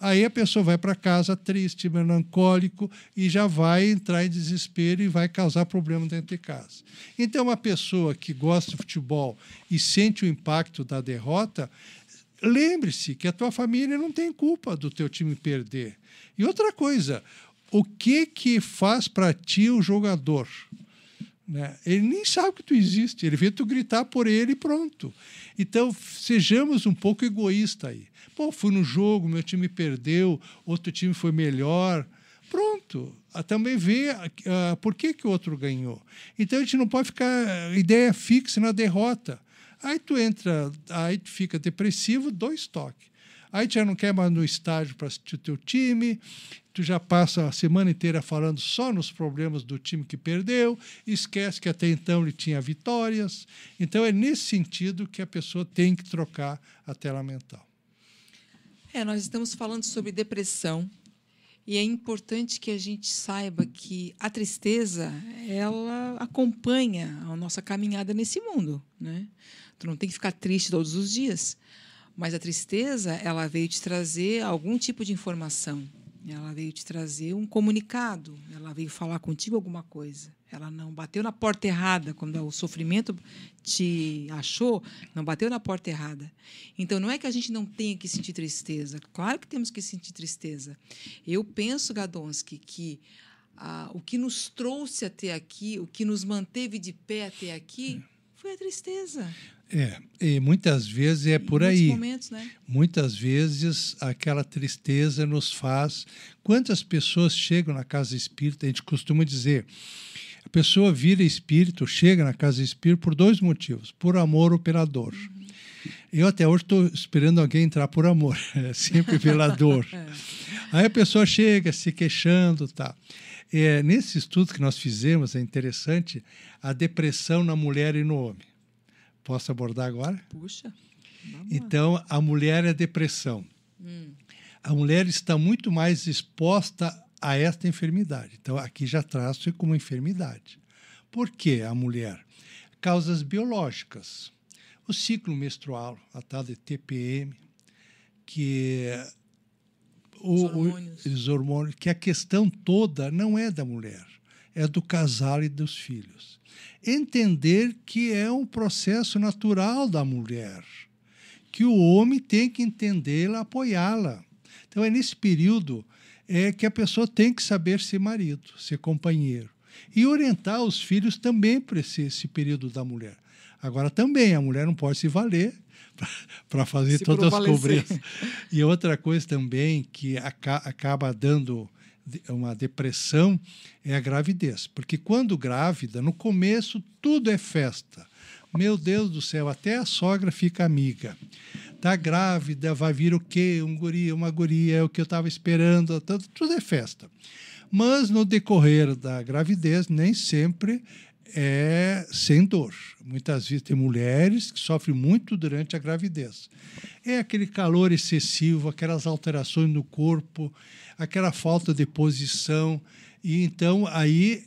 Aí a pessoa vai para casa triste, melancólico e já vai entrar em desespero e vai causar problema dentro de casa. Então, uma pessoa que gosta de futebol e sente o impacto da derrota, lembre-se que a tua família não tem culpa do teu time perder. E outra coisa, o que que faz para ti o jogador? Né? Ele nem sabe que tu existe, ele vê tu gritar por ele e pronto. Então, sejamos um pouco egoístas aí. Pô, fui no jogo, meu time perdeu, outro time foi melhor. Pronto. Ah, Também vê uh, por que, que o outro ganhou. Então, a gente não pode ficar ideia fixa na derrota. Aí tu entra, aí tu fica depressivo, dois toques. Aí tu já não quer mais no estádio para assistir o teu time, tu já passa a semana inteira falando só nos problemas do time que perdeu, esquece que até então ele tinha vitórias. Então é nesse sentido que a pessoa tem que trocar a tela mental. É, nós estamos falando sobre depressão e é importante que a gente saiba que a tristeza ela acompanha a nossa caminhada nesse mundo, né? Tu não tem que ficar triste todos os dias, mas a tristeza ela veio te trazer algum tipo de informação, ela veio te trazer um comunicado, ela veio falar contigo alguma coisa. Ela não bateu na porta errada quando o sofrimento te achou, não bateu na porta errada. Então não é que a gente não tenha que sentir tristeza, claro que temos que sentir tristeza. Eu penso, Gadonsky, que ah, o que nos trouxe até aqui, o que nos manteve de pé até aqui, foi a tristeza. É, e muitas vezes é por aí. momentos, né? Muitas vezes aquela tristeza nos faz. Quantas pessoas chegam na casa espírita? A gente costuma dizer: a pessoa vira espírito, chega na casa espírita por dois motivos: por amor ou pela dor. Eu até hoje estou esperando alguém entrar por amor, é sempre pela dor. Aí a pessoa chega se queixando, tá? É, nesse estudo que nós fizemos é interessante a depressão na mulher e no homem. Posso abordar agora? Puxa. Então, a mulher é depressão. a mulher está muito mais exposta a esta enfermidade. Então, aqui já traço como enfermidade. Por que a mulher? Causas biológicas. O ciclo menstrual, a tal de TPM, que Os o- hormônios. os hormônios, que a questão toda não é da mulher, é do casal e dos filhos. Entender que é um processo natural da mulher, que o homem tem que entendê-la, apoiá-la. Então é nesse período é que a pessoa tem que saber ser marido, ser companheiro e orientar os filhos também para esse, esse período da mulher. Agora também a mulher não pode se valer para fazer Se todas as cobranças. E outra coisa também que aca- acaba dando uma depressão é a gravidez. Porque quando grávida, no começo tudo é festa. Meu Deus do céu, até a sogra fica amiga. Tá grávida, vai vir o quê? Um guri, uma guria, é o que eu estava esperando, tudo, tudo é festa. Mas no decorrer da gravidez, nem sempre é sem dor. Muitas vezes tem mulheres que sofrem muito durante a gravidez. É aquele calor excessivo, aquelas alterações no corpo, aquela falta de posição. E então aí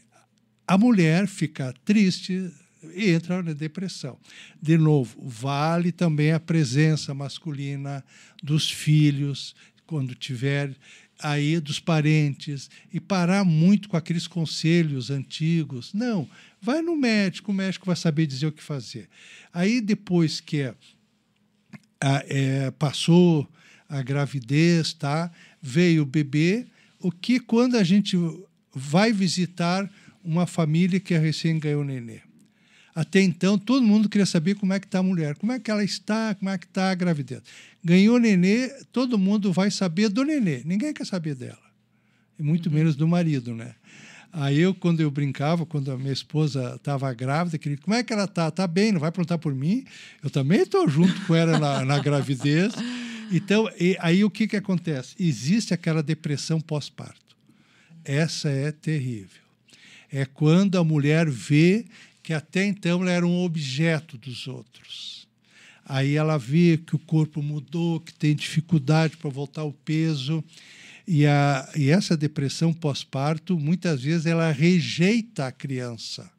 a mulher fica triste e entra na depressão. De novo, vale também a presença masculina dos filhos, quando tiver aí dos parentes e parar muito com aqueles conselhos antigos. Não, vai no médico, o médico vai saber dizer o que fazer. Aí depois que é, é, passou a gravidez, tá? Veio o bebê, o que quando a gente vai visitar uma família que recém ganhou nenê? Até então, todo mundo queria saber como é que está a mulher, como é que ela está, como é que está a gravidez. Ganhou nenê, todo mundo vai saber do nenê, ninguém quer saber dela. E muito menos do marido, né? Aí eu, quando eu brincava, quando a minha esposa estava grávida, queria, como é que ela está? Está bem, não vai perguntar por mim? Eu também estou junto com ela na, na gravidez. Então, aí o que, que acontece? Existe aquela depressão pós-parto. Essa é terrível. É quando a mulher vê que até então ela era um objeto dos outros. Aí ela vê que o corpo mudou, que tem dificuldade para voltar ao peso. E, a, e essa depressão pós-parto, muitas vezes, ela rejeita a criança.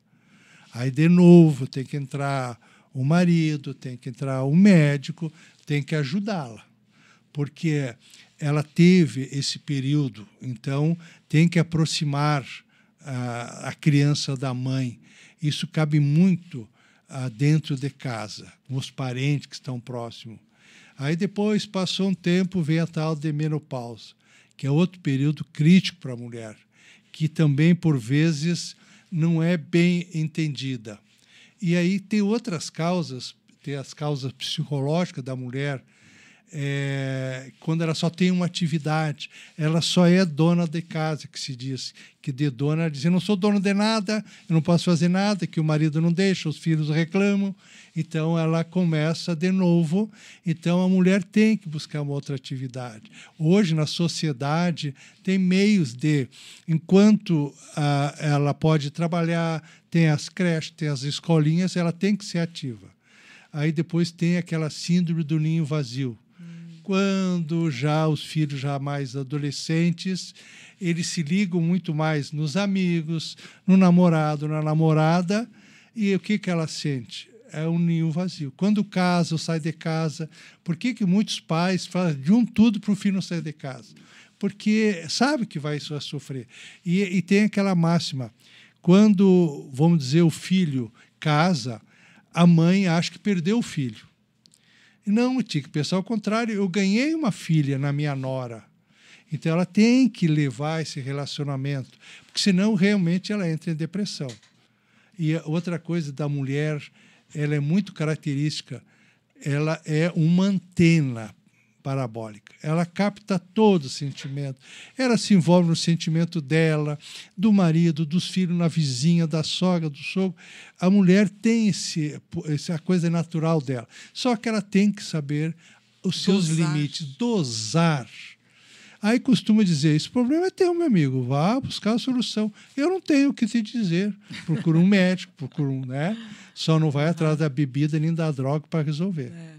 Aí, de novo, tem que entrar o marido, tem que entrar o médico, tem que ajudá-la. Porque ela teve esse período, então tem que aproximar a, a criança da mãe. Isso cabe muito dentro de casa, com os parentes que estão próximos. Aí depois passou um tempo, veio a tal de menopausa, que é outro período crítico para a mulher, que também, por vezes, não é bem entendida. E aí tem outras causas, tem as causas psicológicas da mulher, é, quando ela só tem uma atividade, ela só é dona de casa, que se diz, que de dona, diz, eu não sou dona de nada, eu não posso fazer nada, que o marido não deixa, os filhos reclamam, então ela começa de novo, então a mulher tem que buscar uma outra atividade. Hoje, na sociedade, tem meios de, enquanto ela pode trabalhar, tem as creches, tem as escolinhas, ela tem que ser ativa. Aí depois tem aquela síndrome do ninho vazio, quando já os filhos já mais adolescentes, eles se ligam muito mais nos amigos, no namorado, na namorada, e o que, que ela sente? É um ninho vazio. Quando casa ou sai de casa, por que, que muitos pais fazem de um tudo para o filho não sair de casa? Porque sabe que vai so- sofrer. E, e tem aquela máxima: quando, vamos dizer, o filho casa, a mãe acha que perdeu o filho. Não, tinha que pensar ao contrário. Eu ganhei uma filha na minha nora. Então ela tem que levar esse relacionamento, porque senão realmente ela entra em depressão. E outra coisa da mulher, ela é muito característica, ela é uma antena parabólica. Ela capta todo o sentimento. Ela se envolve no sentimento dela, do marido, dos filhos, na vizinha, da sogra, do sogro. A mulher tem esse, essa coisa natural dela. Só que ela tem que saber os seus Dosar. limites, dosar. Aí costuma dizer: esse problema é teu, meu amigo, vá buscar a solução. Eu não tenho o que te dizer. Procura um médico, procura um, né? Só não vai atrás da bebida nem da droga para resolver. É.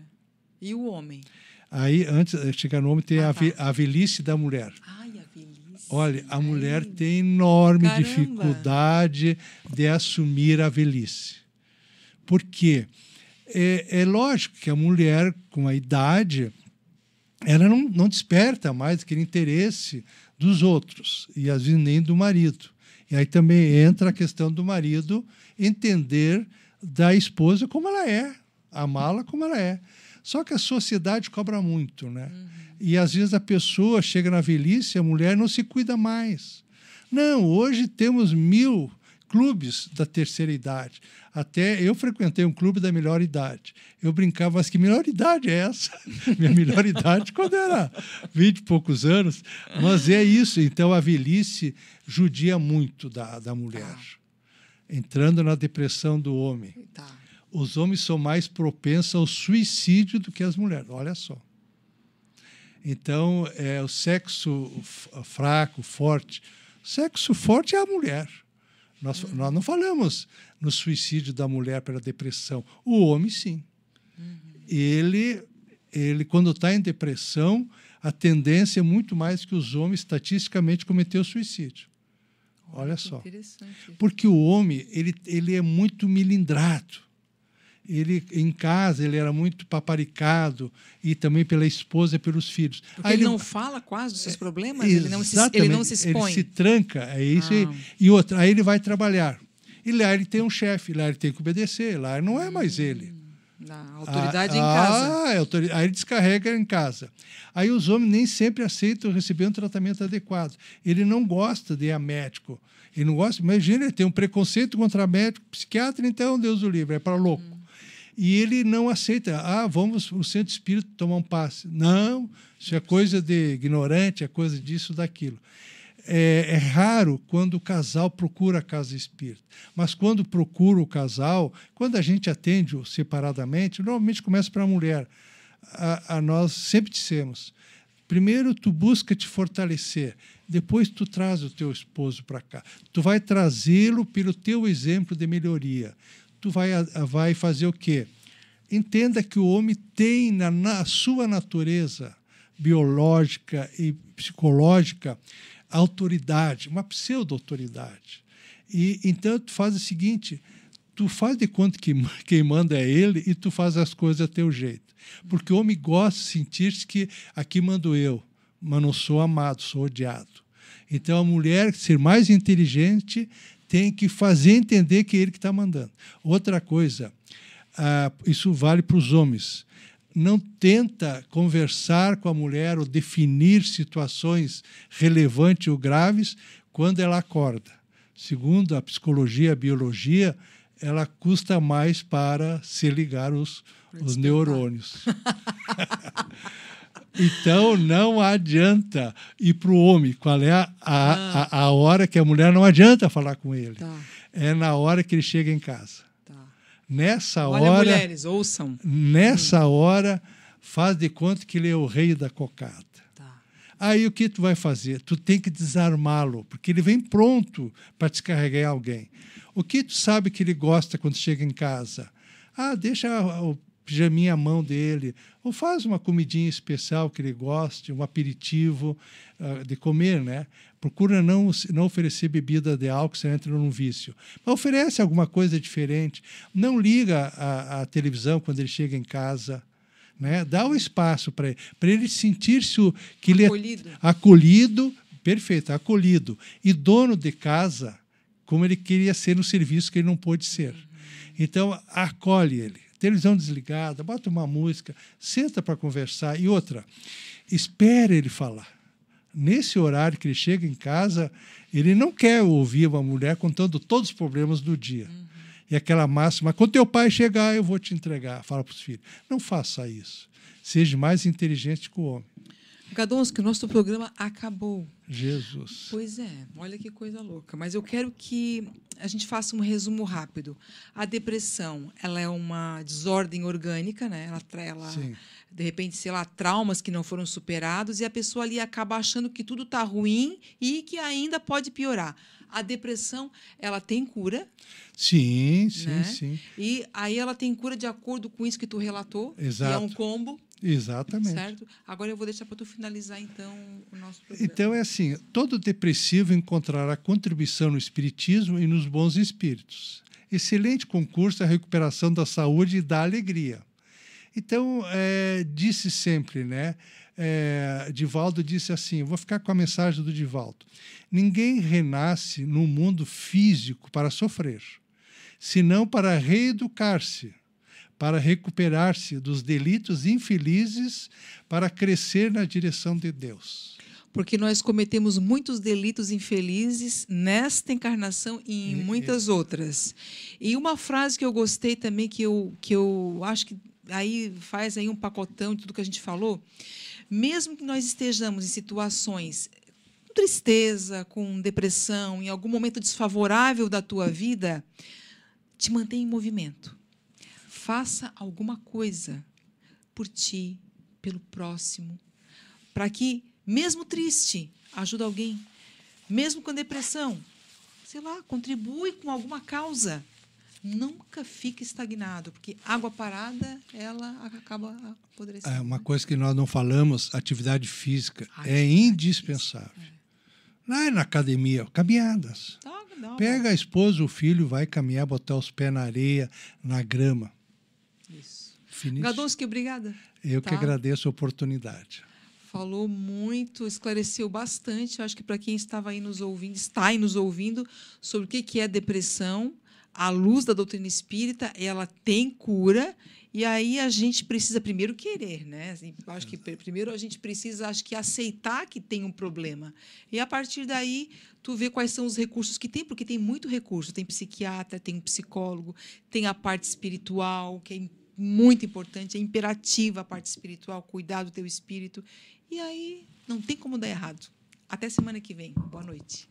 E o homem? Aí, antes de chegar no homem, tem Ah, a, tá. a velhice da mulher. Ai, a velhice. Olha, a Ai, mulher tem enorme Caramba. dificuldade de assumir a velhice. Por quê? É, é lógico que a mulher, com a idade, ela não, não desperta mais aquele interesse dos outros, e às vezes nem do marido. E aí também entra a questão do marido entender da esposa como ela é, amá-la como ela é. Só que a sociedade cobra muito, né? E às vezes a pessoa chega na velhice, a mulher não se cuida mais. Não, hoje temos mil clubes da terceira idade. Até eu frequentei um clube da melhor idade. Eu brincava, mas que melhor idade é essa? Minha melhor idade quando era 20 e poucos anos. Mas é isso. Então a velhice judia muito da, da mulher. Entrando na depressão do homem. Tá. Os homens são mais propensos ao suicídio do que as mulheres. Olha só. Então, é, o sexo fraco, forte. O sexo forte é a mulher. Nós, nós não falamos no suicídio da mulher pela depressão. O homem, sim. Ele, ele quando está em depressão, a tendência é muito mais que os homens, estatisticamente, cometer o suicídio. Olha que só. Porque o homem, ele, ele é muito milindrado. Ele, em casa, ele era muito paparicado, e também pela esposa e pelos filhos. Porque Aí ele não fala quase dos seus problemas, ele não, se, ele não se expõe. Ele se tranca, é isso. Ah. E outra, aí ele vai trabalhar. E lá ele tem um chefe, lá ele tem que obedecer, lá não é mais ele. Na autoridade Ah, em casa. Ah, é autori- aí ele descarrega em casa. Aí os homens nem sempre aceitam receber um tratamento adequado. Ele não gosta de ir a médico. Ele não gosta, imagina, ele tem um preconceito contra médico, psiquiatra, então, Deus o livre, é para louco. E ele não aceita, ah, vamos no centro espírita tomar um passe. Não, isso é coisa de ignorante, é coisa disso, daquilo. É, é raro quando o casal procura a casa espírita. Mas quando procura o casal, quando a gente atende -o separadamente, normalmente começa para a mulher. A nós sempre dissemos: primeiro tu busca te fortalecer, depois tu traz o teu esposo para cá. Tu vai trazê-lo pelo teu exemplo de melhoria. Tu vai, vai fazer o quê? Entenda que o homem tem na, na sua natureza biológica e psicológica autoridade, uma pseudo-autoridade. E então tu faz o seguinte, tu faz de conta que quem manda é ele e tu faz as coisas a teu jeito. Porque o homem gosta de sentir-se que aqui mando eu, mas não sou amado, sou odiado. Então a mulher, ser mais inteligente, tem que fazer entender que é ele que está mandando. Outra coisa, ah, isso vale para os homens. Não tenta conversar com a mulher ou definir situações relevantes ou graves quando ela acorda. Segundo a psicologia, a biologia, ela custa mais para se ligar os, os neurônios. Então não adianta ir para o homem. Qual é a, a, a, a hora que a mulher não adianta falar com ele? Tá, É na hora que ele chega em casa. tá. Nessa Olha, hora, mulheres, ouçam. nessa hora, faz de conta que ele é o rei da cocada. Tá. Aí o que tu vai fazer? Tu tem que desarmá-lo, porque ele vem pronto para descarregar alguém. O que tu sabe que ele gosta quando chega em casa? Ah, deixa o pijaminha à mão dele, ou faz uma comidinha especial que ele goste, um aperitivo ah, de comer, né? Procura não, não oferecer bebida de álcool, você entra num vício. Mas oferece alguma coisa diferente. Não liga a, a televisão quando ele chega em casa. Né? Dá o espaço para ele, para ele sentir-se que ele é Acolhido. acolhido, perfeito, acolhido, e dono de casa, como ele queria ser no serviço que ele não pôde ser. Então, acolhe ele. Televisão desligada, bota uma música, senta para conversar. E outra, espera ele falar. Nesse horário que ele chega em casa, ele não quer ouvir uma mulher contando todos os problemas do dia. E aquela máxima, quando teu pai chegar, eu vou te entregar. Fala para os filhos. Não faça isso. Seja mais inteligente que o homem. Gadonski, o nosso programa acabou. Jesus. Pois é, olha que coisa louca. Mas eu quero que a gente faça um resumo rápido. A depressão, ela é uma desordem orgânica, né? Ela, ela Sim. de repente, sei lá, traumas que não foram superados e a pessoa ali acaba achando que tudo está ruim e que ainda pode piorar. A depressão, ela tem cura Sim, sim, Né? sim. e aí ela tem cura de acordo com isso que tu relatou, Exato. é um combo. Exatamente. Certo? Agora eu vou deixar para tu finalizar, então, o nosso programa. Então é assim: todo depressivo encontrará contribuição no espiritismo e nos bons espíritos. Excelente concurso à recuperação da saúde e da alegria. Então, é, disse sempre, né? É, Divaldo disse assim: vou ficar com a mensagem do Divaldo. Ninguém renasce no mundo físico para sofrer, senão para reeducar-se, para recuperar-se dos delitos infelizes, para crescer na direção de Deus. Porque nós cometemos muitos delitos infelizes nesta encarnação e em muitas outras. E uma frase que eu gostei também, que eu, que eu acho que aí faz aí um pacotão de tudo que a gente falou, mesmo que nós estejamos em situações com tristeza, com depressão, em algum momento desfavorável da tua vida, te mantenha em movimento. Faça alguma coisa por ti, pelo próximo, para que, mesmo triste, ajude alguém, mesmo com depressão, sei lá, contribui com alguma causa nunca fique estagnado, porque água parada, ela acaba apodrecendo. É uma coisa que nós não falamos, atividade física atividade é indispensável. Física, é. Não é na academia, caminhadas. Tá, não, Pega a esposa, o filho, vai caminhar, botar os pés na areia, na grama. Isso. Gadonski, obrigada. Eu tá? que agradeço a oportunidade falou muito, esclareceu bastante. Eu acho que para quem estava aí nos ouvindo, está aí nos ouvindo, sobre o que é depressão, a luz da doutrina espírita, ela tem cura, e aí a gente precisa primeiro querer, né? Assim, acho que primeiro a gente precisa, acho que aceitar que tem um problema. E a partir daí, tu vê quais são os recursos que tem, porque tem muito recurso, tem psiquiatra, tem um psicólogo, tem a parte espiritual, que é muito importante, é imperativa a parte espiritual, cuidar do teu espírito. E aí não tem como dar errado. Até semana que vem. Boa noite.